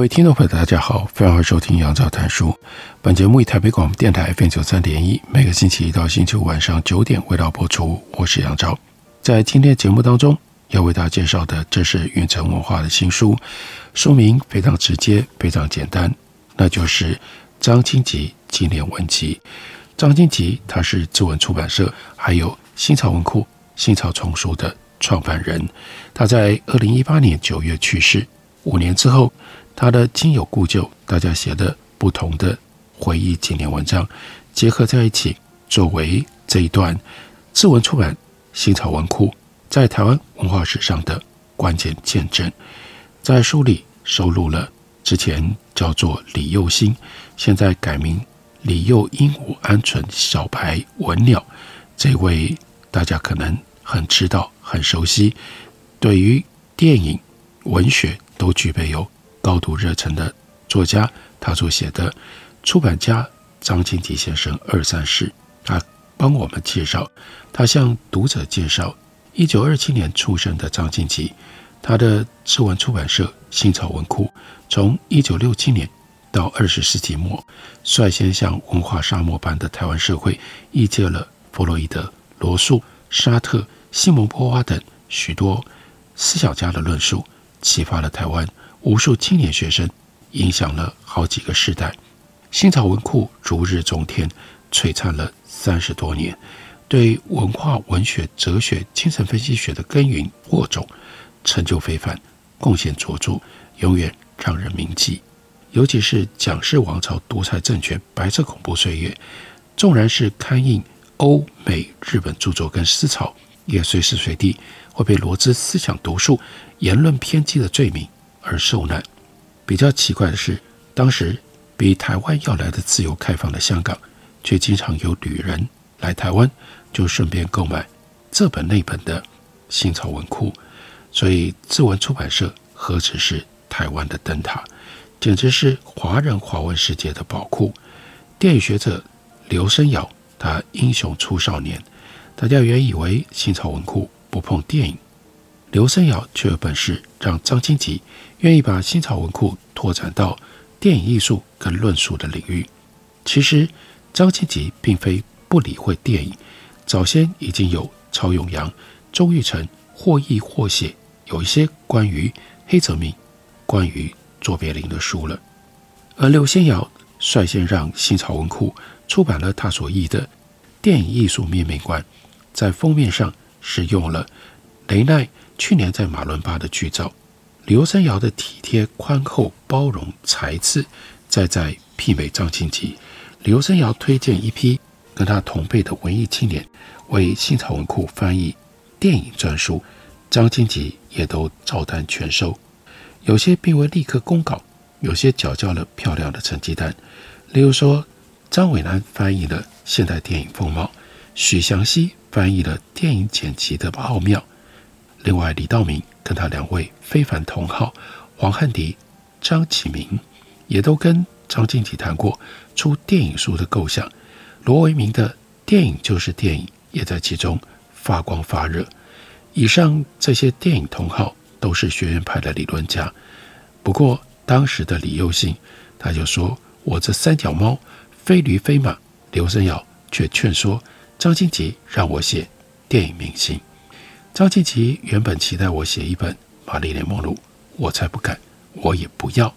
各位听众朋友，大家好，非常欢迎收听杨照谈书。本节目以台北广播电台 FM 九三点一，每个星期一到星期五晚上九点为大家播出。我是杨照，在今天节目当中要为大家介绍的，这是云城文化的新书，书名非常直接，非常简单，那就是张清吉纪念文集。张清吉他是志文出版社还有新潮文库、新潮丛书的创办人，他在二零一八年九月去世，五年之后。他的亲友故旧，大家写的不同的回忆纪念文章结合在一起，作为这一段志文出版、新潮文库在台湾文化史上的关键见证。在书里收录了之前叫做李幼新，现在改名李幼鹦鹉鹌鹑小白文鸟这位大家可能很知道、很熟悉，对于电影、文学都具备有。高度热忱的作家，他所写的出版家张清吉先生二三事，他帮我们介绍，他向读者介绍一九二七年出生的张清吉，他的志文出版社新潮文库，从一九六七年到二十世纪末，率先向文化沙漠般的台湾社会译介了弗洛伊德、罗素、沙特、西蒙波娃等许多思想家的论述，启发了台湾。无数青年学生，影响了好几个世代。新潮文库如日中天，璀璨了三十多年，对文化、文学、哲学、精神分析学的耕耘播种，成就非凡，贡献卓著，永远让人铭记。尤其是蒋氏王朝独裁政权、白色恐怖岁月，纵然是刊印欧美日本著作跟思潮，也随时随地会被罗织思想毒素、言论偏激的罪名。而受难。比较奇怪的是，当时比台湾要来的自由开放的香港，却经常有旅人来台湾，就顺便购买这本那本的新潮文库。所以，志文出版社何止是台湾的灯塔，简直是华人华文世界的宝库。电影学者刘升尧，他英雄出少年，大家原以为新潮文库不碰电影。刘森尧却有本事让张清吉愿意把新潮文库拓展到电影艺术跟论述的领域。其实张清吉并非不理会电影，早先已经有曹永阳、周玉成或译或写有一些关于黑泽明、关于卓别林的书了。而刘升尧率先让新潮文库出版了他所译的《电影艺术面面观》，在封面上使用了雷奈。去年在马伦巴的剧照，刘升尧的体贴、宽厚、包容、才智，再再媲美张清吉。刘升尧推荐一批跟他同辈的文艺青年为新潮文库翻译电影专书，张清吉也都照单全收。有些并未立刻公稿，有些缴交了漂亮的成绩单。例如说，张伟南翻译了现代电影风貌，许祥熙翻译了电影剪辑的奥妙。另外，李道明跟他两位非凡同好黄汉迪、张启明，也都跟张静吉谈过出电影书的构想。罗维明的《电影就是电影》也在其中发光发热。以上这些电影同好都是学院派的理论家。不过，当时的李幼信他就说：“我这三脚猫，非驴非马。”刘升尧却劝说张静吉让我写电影明星。张清吉原本期待我写一本《玛丽莲梦露》，我才不敢，我也不要。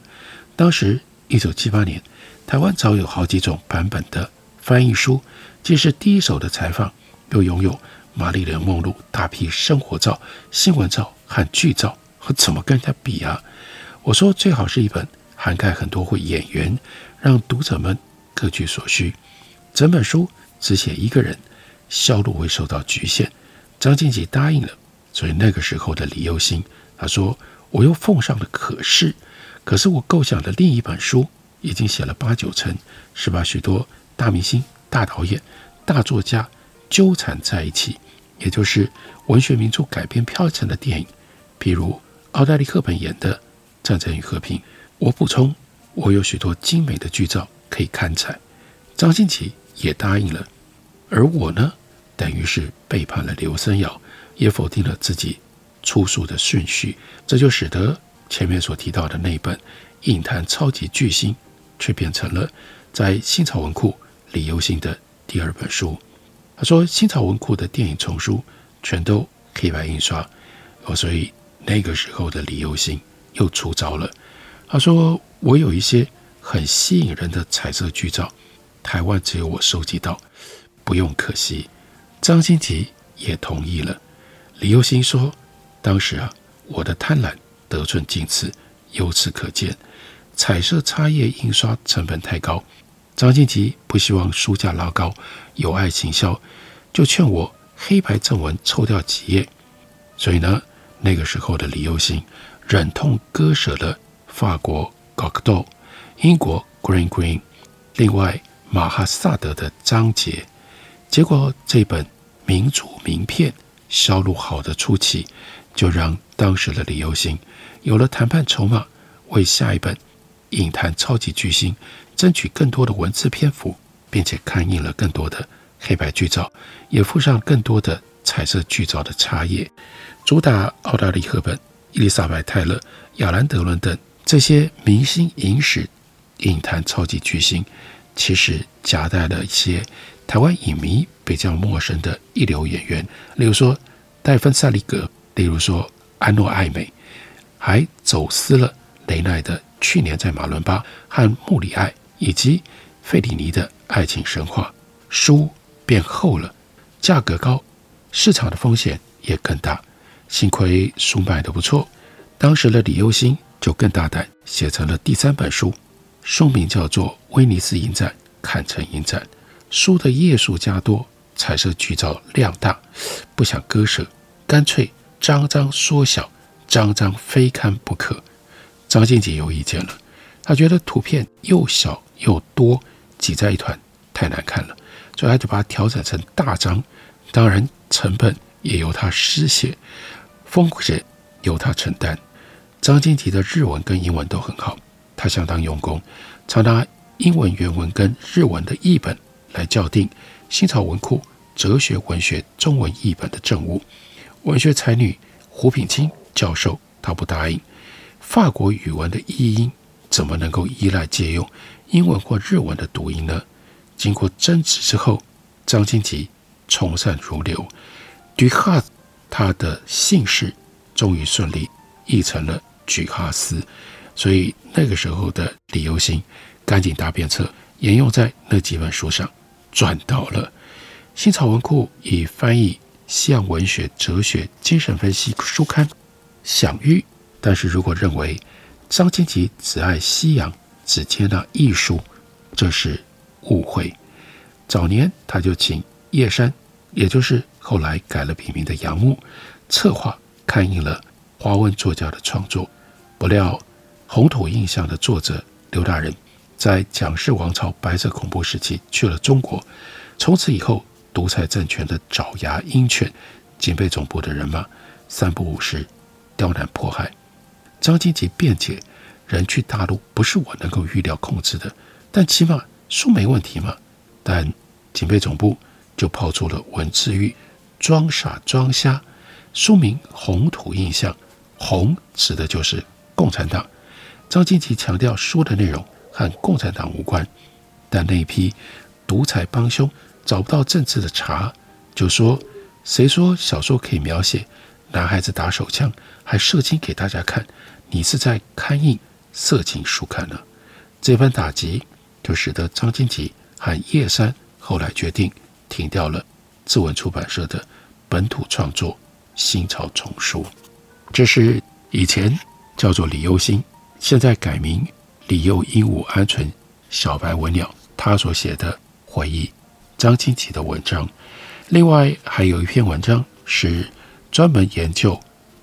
当时一九七八年，台湾早有好几种版本的翻译书，既是第一手的采访，又拥有玛丽莲梦露大批生活照、新闻照和剧照，和怎么跟人家比啊？我说最好是一本涵盖很多位演员，让读者们各取所需。整本书只写一个人，销路会受到局限。张清吉答应了，所以那个时候的李幼新，他说：“我又奉上了可是，可是我构想的另一本书已经写了八九成，是把许多大明星、大导演、大作家纠缠在一起，也就是文学名著改编票成的电影，譬如奥黛丽·赫本演的《战争与和平》。我补充，我有许多精美的剧照可以刊载。张静琪也答应了，而我呢，等于是背叛了刘森尧。”也否定了自己出书的顺序，这就使得前面所提到的那本《影坛超级巨星》却变成了在新潮文库李游新的第二本书。他说，新潮文库的电影丛书全都黑白印刷，哦，所以那个时候的李又新又出招了。他说，我有一些很吸引人的彩色剧照，台湾只有我收集到，不用可惜。张新奇也同意了。李又新说：“当时啊，我的贪婪得寸进尺，由此可见，彩色插页印刷成本太高。张新奇不希望书价拉高，有碍行销，就劝我黑白正文抽掉几页。所以呢，那个时候的李又新忍痛割舍了法国 Cocteau、英国 Green Green，另外马哈萨德的章节。结果这本民主名片。”销路好的初期，就让当时的李又新有了谈判筹码，为下一本《影坛超级巨星》争取更多的文字篇幅，并且刊印了更多的黑白剧照，也附上更多的彩色剧照的插页。主打奥黛丽·赫本、伊丽莎白·泰勒、亚兰·德伦等这些明星影史影坛超级巨星，其实夹带了一些。台湾影迷比较陌生的一流演员，例如说戴芬·萨利格，例如说安诺·艾美，还走私了雷奈的去年在马伦巴和穆里埃以及费里尼的爱情神话，书变厚了，价格高，市场的风险也更大。幸亏书卖得不错，当时的李又新就更大胆，写成了第三本书，书名叫做《威尼斯影展》，坎城影展。书的页数加多，彩色剧照量大，不想割舍，干脆张张缩小，张张非看不可。张欣琪有意见了，他觉得图片又小又多，挤在一团太难看了，所以他就把它调整成大张。当然成本也由他施写，风险由他承担。张欣琪的日文跟英文都很好，他相当用功，常拿英文原文跟日文的译本。来校订新潮文库哲学文学中文译本的政务，文学才女胡品清教授他不答应。法国语文的译音怎么能够依赖借用英文或日文的读音呢？经过争执之后，张欣琪从善如流，举哈他的姓氏终于顺利译成了举哈斯，所以那个时候的李又新赶紧搭便车沿用在那几本书上。转到了新潮文库，以翻译西洋文学、哲学、精神分析书刊享誉。但是如果认为张欣琪只爱西洋，只接纳艺术，这是误会。早年他就请叶山，也就是后来改了笔名的杨牧，策划刊印了华文作家的创作。不料红土印象的作者刘大人。在蒋氏王朝白色恐怖时期去了中国，从此以后独裁政权的爪牙鹰犬，警备总部的人马三不五时刁难迫害。张欣琪辩解：人去大陆不是我能够预料控制的，但起码书没问题嘛。但警备总部就抛出了文字狱，装傻装瞎。书名《红土印象》，红指的就是共产党。张欣琪强调书的内容。和共产党无关，但那批独裁帮凶找不到政治的茬，就说：“谁说小说可以描写男孩子打手枪还射精给大家看？你是在刊印色情书刊呢？”这番打击就使得张欣琪和叶山后来决定停掉了自文出版社的本土创作《新潮丛书》。这是以前叫做李又新，现在改名。李幼鹦鹉鹌鹑小白文鸟，他所写的回忆张清奇的文章。另外还有一篇文章是专门研究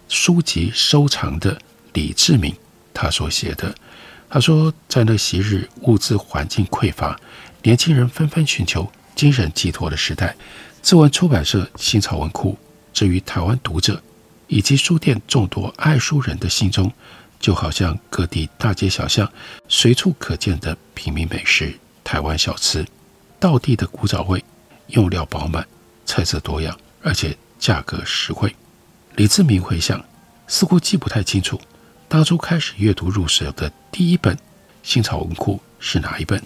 书籍收藏的李志明他所写的。他说，在那昔日物资环境匮乏、年轻人纷纷寻求精神寄托的时代，志文出版社新草文库，至于台湾读者以及书店众多爱书人的心中，就好像各地大街小巷随处可见的平民美食——台湾小吃，道地的古早味，用料饱满，菜色多样，而且价格实惠。李志明回想，似乎记不太清楚。当初开始阅读入手的第一本新潮文库是哪一本？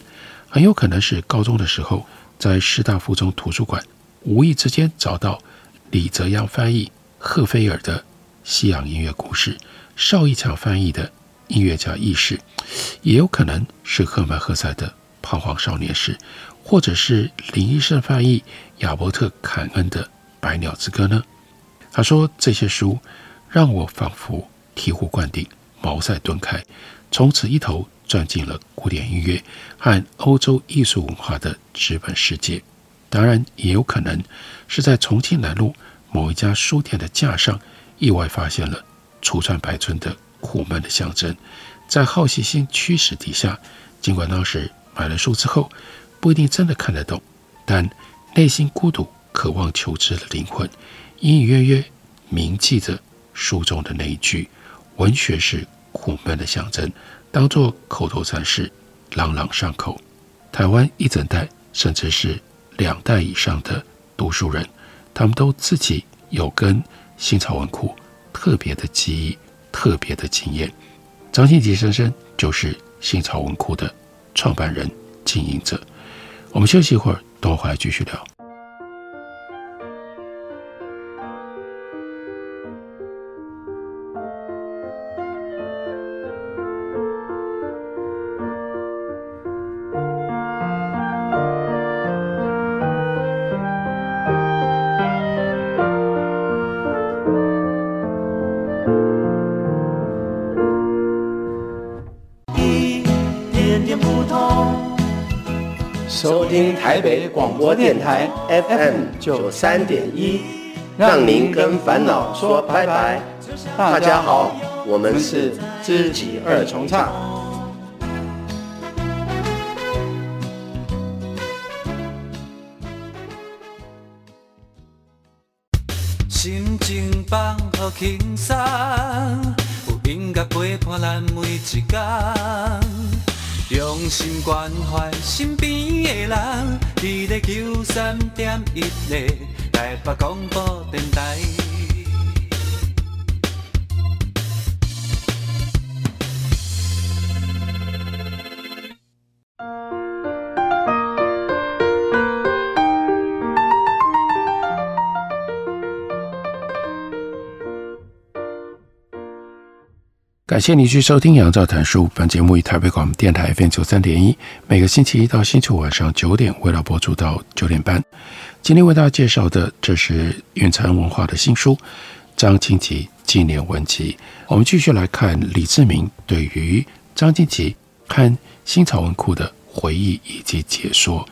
很有可能是高中的时候在师大附中图书馆无意之间找到李泽洋翻译赫菲尔的《西洋音乐故事》，邵一强翻译的《音乐家轶事》，也有可能是赫曼·赫塞的《彷徨少年时》，或者是林医生翻译亚伯特·坎恩的《百鸟之歌》呢？他说这些书让我仿佛。醍醐灌顶，茅塞顿开，从此一头钻进了古典音乐和欧洲艺术文化的纸本世界。当然，也有可能是在重庆南路某一家书店的架上，意外发现了楚川白村的苦闷的象征。在好奇心驱使底下，尽管当时买了书之后不一定真的看得懂，但内心孤独、渴望求知的灵魂，隐隐约约铭记着书中的那一句。文学是苦闷的象征，当作口头禅是朗朗上口。台湾一整代，甚至是两代以上的读书人，他们都自己有跟新潮文库特别的记忆、特别的经验。张新吉先生就是新潮文库的创办人、经营者。我们休息一会儿，等会回来继续聊。台北广播电台 FM 九三点一，让您跟烦恼说拜拜。大家好，我们是知己二重唱。心情放好轻松，有音乐陪伴咱每一天。用心关怀身边的人，你的九三点一的台北广播电台。感谢你去收听杨照谈书。本节目以台北广播电台 FM 九三点一，每个星期一到星期五晚上九点，为大家播出到九点半。今天为大家介绍的，这是云禅文化的新书《张清吉纪念文集》。我们继续来看李志明对于张清吉和新草文库的回忆以及解说。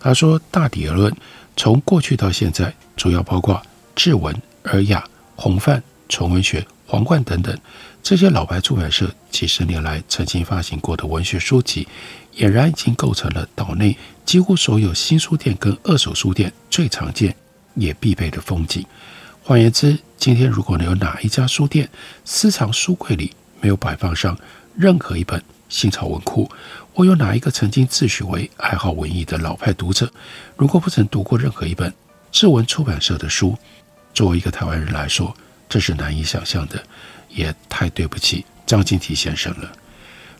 他说：“大体而论，从过去到现在，主要包括志文、尔雅、洪范、纯文学、皇冠等等。”这些老牌出版社几十年来曾经发行过的文学书籍，俨然已经构成了岛内几乎所有新书店跟二手书店最常见也必备的风景。换言之，今天如果能有哪一家书店私藏书柜里没有摆放上任何一本新潮文库，或有哪一个曾经自诩为爱好文艺的老派读者，如果不曾读过任何一本志文出版社的书，作为一个台湾人来说，这是难以想象的。也太对不起张清吉先生了。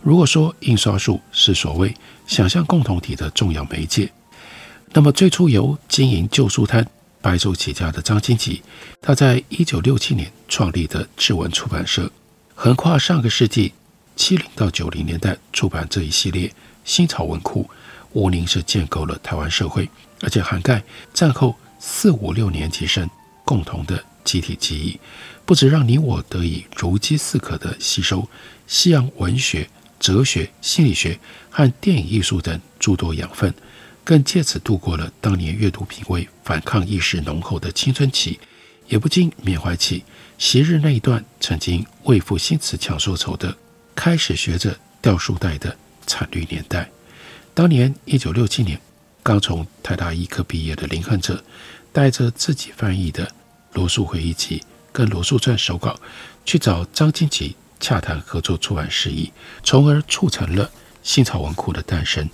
如果说印刷术是所谓想象共同体的重要媒介，那么最初由经营旧书摊白手起家的张清吉，他在一九六七年创立的志文出版社，横跨上个世纪七零到九零年代出版这一系列新潮文库，无疑是建构了台湾社会，而且涵盖战后四五六年级生共同的集体记忆。不止让你我得以如饥似渴地吸收西洋文学、哲学、心理学和电影艺术等诸多养分，更借此度过了当年阅读品味反抗意识浓厚的青春期，也不禁缅怀起昔日那一段曾经为赋新词强说愁的，开始学着掉书袋的惨绿年代。当年一九六七年，刚从台大医科毕业的林汉哲，带着自己翻译的《罗素回忆集》跟《罗素传》手稿，去找张金吉洽谈合作出版事宜，从而促成了新草文库的诞生。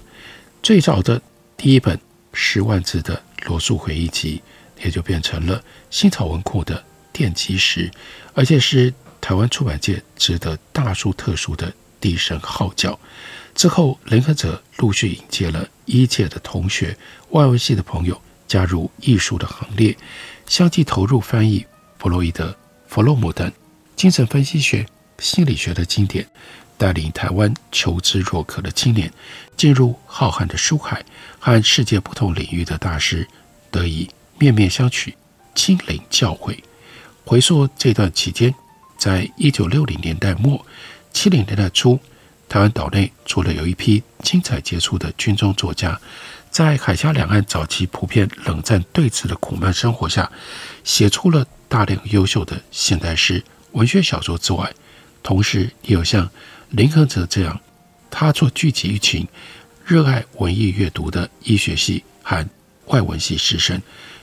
最早的第一本十万字的《罗素回忆集》，也就变成了新草文库的奠基石，而且是台湾出版界值得大书特书的第一声号角。之后，林亨哲陆续引荐了医界的同学、外文系的朋友加入艺术的行列，相继投入翻译弗洛伊德、弗洛姆等精神分析学、心理学的经典，带领台湾求知若渴的青年进入浩瀚的书海，和世界不同领域的大师得以面面相觑、亲临教诲。回溯这段期间，在一九六零年代末、七零年代初。台湾岛内除了有一批精彩杰出的军中作家，在海峡两岸早期普遍冷战对峙的苦闷生活下，写出了大量优秀的现代诗、文学小说之外，同时也有像林亨哲这样，他做聚集一群热爱文艺阅读的医学系和外文系师生，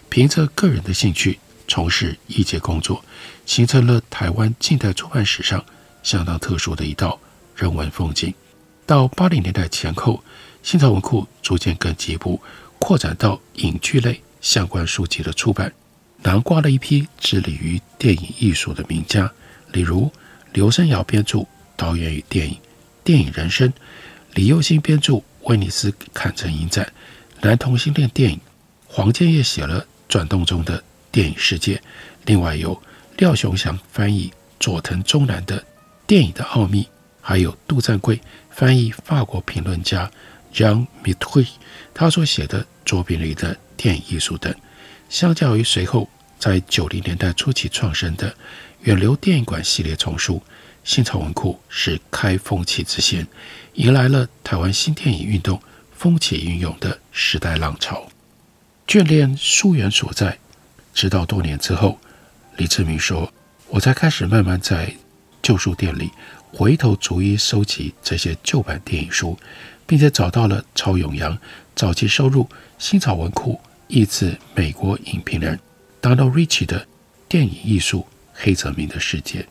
凭着个人的兴趣从事译介工作，形成了台湾近代出版史上相当特殊的一道。人文风景，到八零年代前后，新潮文库逐渐更进一步扩展到影剧类相关书籍的出版，囊括了一批致力于电影艺术的名家，例如刘声尧编著《导演与电影》，电影人生；李幼新编著《威尼斯坎城影展》，男同性恋电影；黄建业写了《转动中的电影世界》，另外有廖雄祥翻译佐藤忠男的《电影的奥秘》。还有杜赞贵翻译法国评论家 Jean Mitry 他所写的作品里的电影艺术等，相较于随后在九零年代初期创生的远流电影馆系列丛书，新潮文库是开风气之先，迎来了台湾新电影运动风起云涌的时代浪潮。眷恋书源所在，直到多年之后，李志明说：“我才开始慢慢在旧书店里。”回头逐一收集这些旧版电影书，并且找到了曹永洋早期收入新草文库译自美国影评人 Donald Richie 的电影艺术黑泽明的世界。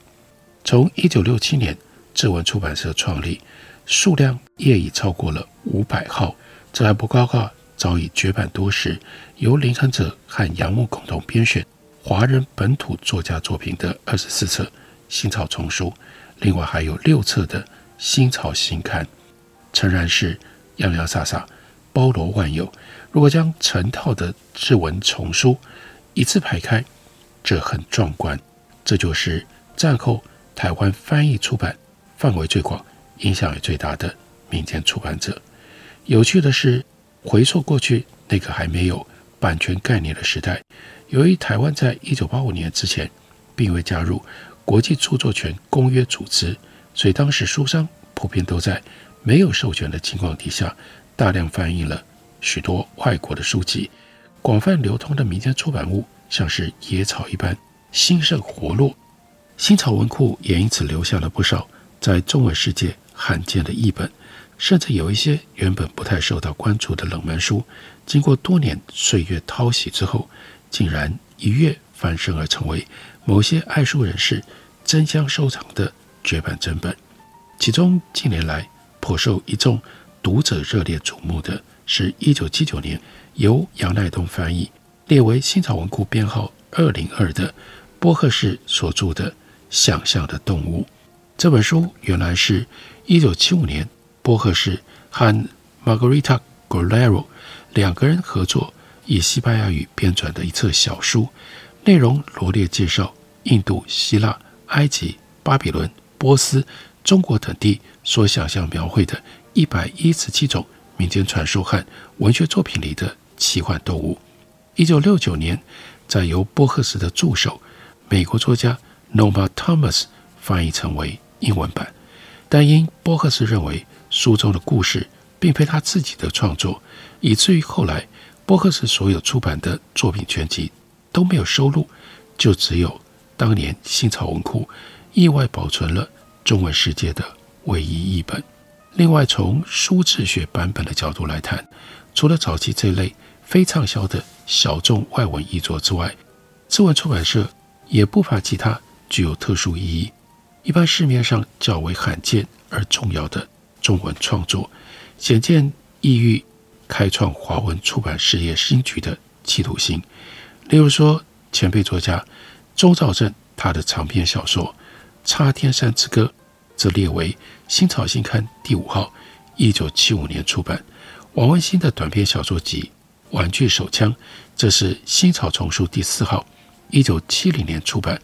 从一九六七年志文出版社创立，数量业已超过了五百号，这还不高挂早已绝版多时，由林亨哲和杨牧共同编选华人本土作家作品的二十四册新草丛书。另外还有六册的新草新刊，诚然是洋洋洒洒，包罗万有。如果将成套的志文丛书一字排开，这很壮观。这就是战后台湾翻译出版范围最广、影响也最大的民间出版者。有趣的是，回溯过去那个还没有版权概念的时代，由于台湾在一九八五年之前并未加入。国际著作权公约组织，所以当时书商普遍都在没有授权的情况底下，大量翻译了许多外国的书籍，广泛流通的民间出版物像是野草一般兴盛活络。新潮文库也因此留下了不少在中文世界罕见的译本，甚至有一些原本不太受到关注的冷门书，经过多年岁月淘洗之后，竟然一跃翻身而成为。某些爱书人士争相收藏的绝版珍本，其中近年来颇受一众读者热烈瞩目的是1979年由杨乃东翻译、列为新草文库编号二零二的波赫士所著的《想象的动物》。这本书原来是一九七五年波赫士和 Margarita Guerrero 两个人合作以西班牙语编撰的一册小书，内容罗列介绍。印度、希腊、埃及、巴比伦、波斯、中国等地所想象描绘的一百一十七种民间传说和文学作品里的奇幻动物。一九六九年，再由波赫斯的助手美国作家 Norma Thomas 翻译成为英文版，但因波赫斯认为书中的故事并非他自己的创作，以至于后来波赫斯所有出版的作品全集都没有收录。就只有当年新草文库意外保存了中文世界的唯一译本。另外，从书志学版本的角度来谈，除了早期这类非畅销的小众外文译作之外，志文出版社也不乏其他具有特殊意义、一般市面上较为罕见而重要的中文创作，显见意欲开创华文出版事业新局的企图心。例如说，前辈作家周兆镇，他的长篇小说《插天山之歌》则列为新草新刊第五号，一九七五年出版。王文兴的短篇小说集《玩具手枪》，这是新草丛书第四号，一九七零年出版。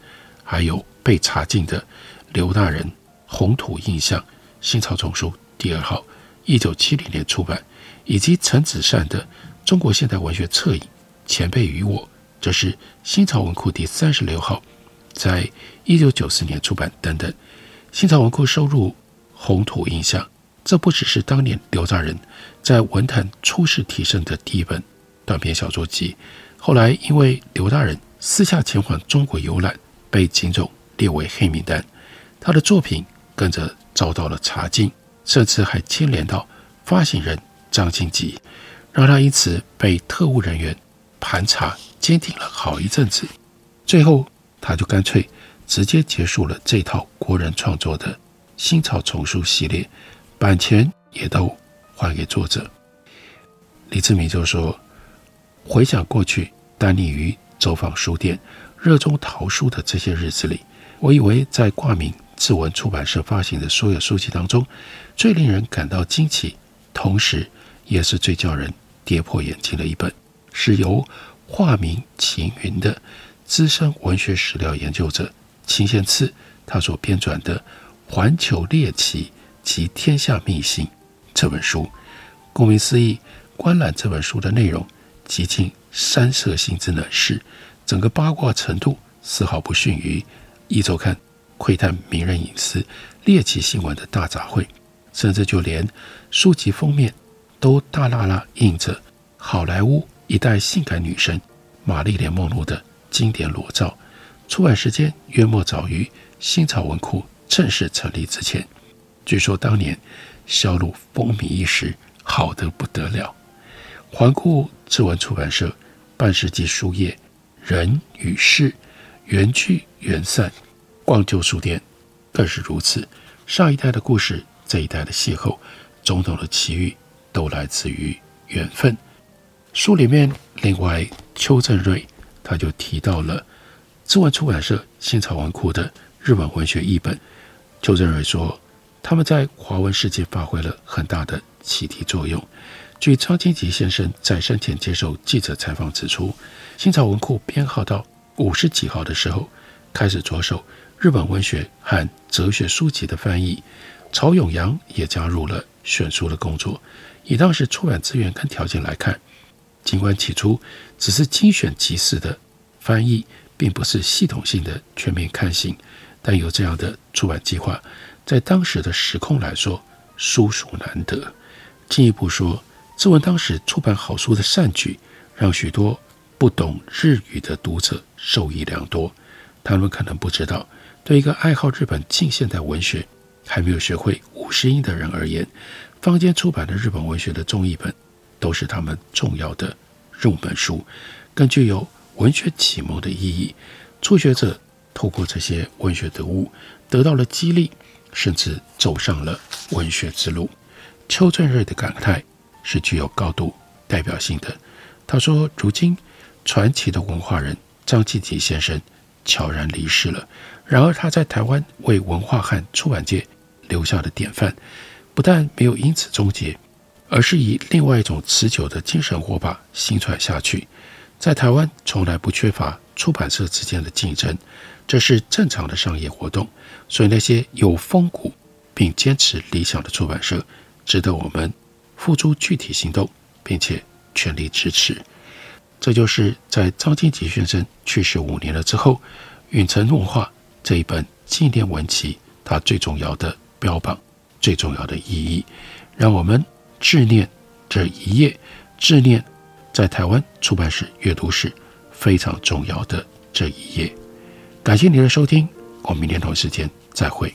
还有被查禁的刘大人《红土印象》，新草丛书第二号，一九七零年出版，以及陈子善的《中国现代文学侧影》，前辈与我。这是新草文库第三十六号，在一九九四年出版等等。新草文库收入《红土印象》，这不只是当年刘大人在文坛初试啼声的第一本短篇小说集，后来因为刘大人私下前往中国游览，被警总列为黑名单，他的作品跟着遭到了查禁，甚至还牵连到发行人张静吉，让他因此被特务人员盘查。坚挺了好一阵子，最后他就干脆直接结束了这套国人创作的新草丛书系列，版权也都还给作者。李志明就说：“回想过去，单立于走访书店、热衷淘书的这些日子里，我以为在挂名志文出版社发行的所有书籍当中，最令人感到惊奇，同时也是最叫人跌破眼镜的一本，是由。”化名秦云的资深文学史料研究者秦献次，他所编撰的《环球猎奇及天下秘辛》这本书，顾名思义，观览这本书的内容极尽山色性之能事，整个八卦程度丝毫不逊于《一周刊》窥探名人隐私、猎奇新闻的大杂烩，甚至就连书籍封面都大剌剌印着好莱坞。一代性感女神玛丽莲·梦露的经典裸照，出版时间约莫早于新草文库正式成立之前。据说当年销路风靡一时，好得不得了。环顾志文出版社半世纪书业，人与事，缘聚缘散，逛旧书店更是如此。上一代的故事，这一代的邂逅，种种的奇遇，都来自于缘分。书里面，另外邱振瑞他就提到了志文出版社新潮文库的日本文学译本。邱振瑞说，他们在华文世界发挥了很大的启迪作用。据张清吉先生在生前接受记者采访指出，新潮文库编号到五十几号的时候，开始着手日本文学和哲学书籍的翻译。曹永阳也加入了选书的工作。以当时出版资源跟条件来看，尽管起初只是精选集市的翻译，并不是系统性的全面看行，但有这样的出版计划，在当时的时空来说，殊属难得。进一步说，志文当时出版好书的善举，让许多不懂日语的读者受益良多。他们可能不知道，对一个爱好日本近现代文学、还没有学会五十音的人而言，坊间出版的日本文学的中译本。都是他们重要的入门书，更具有文学启蒙的意义。初学者透过这些文学读物，得到了激励，甚至走上了文学之路。邱振瑞的感慨是具有高度代表性的。他说：“如今传奇的文化人张经吉先生悄然离世了，然而他在台湾为文化和出版界留下的典范，不但没有因此终结。”而是以另外一种持久的精神火把兴传下去。在台湾从来不缺乏出版社之间的竞争，这是正常的商业活动。所以那些有风骨并坚持理想的出版社，值得我们付出具体行动，并且全力支持。这就是在张经吉先生去世五年了之后，允成文化这一本纪念文集，它最重要的标榜，最重要的意义，让我们。致念这一页，致念在台湾出版史阅读史非常重要的这一页。感谢您的收听，我们明天同一时间再会。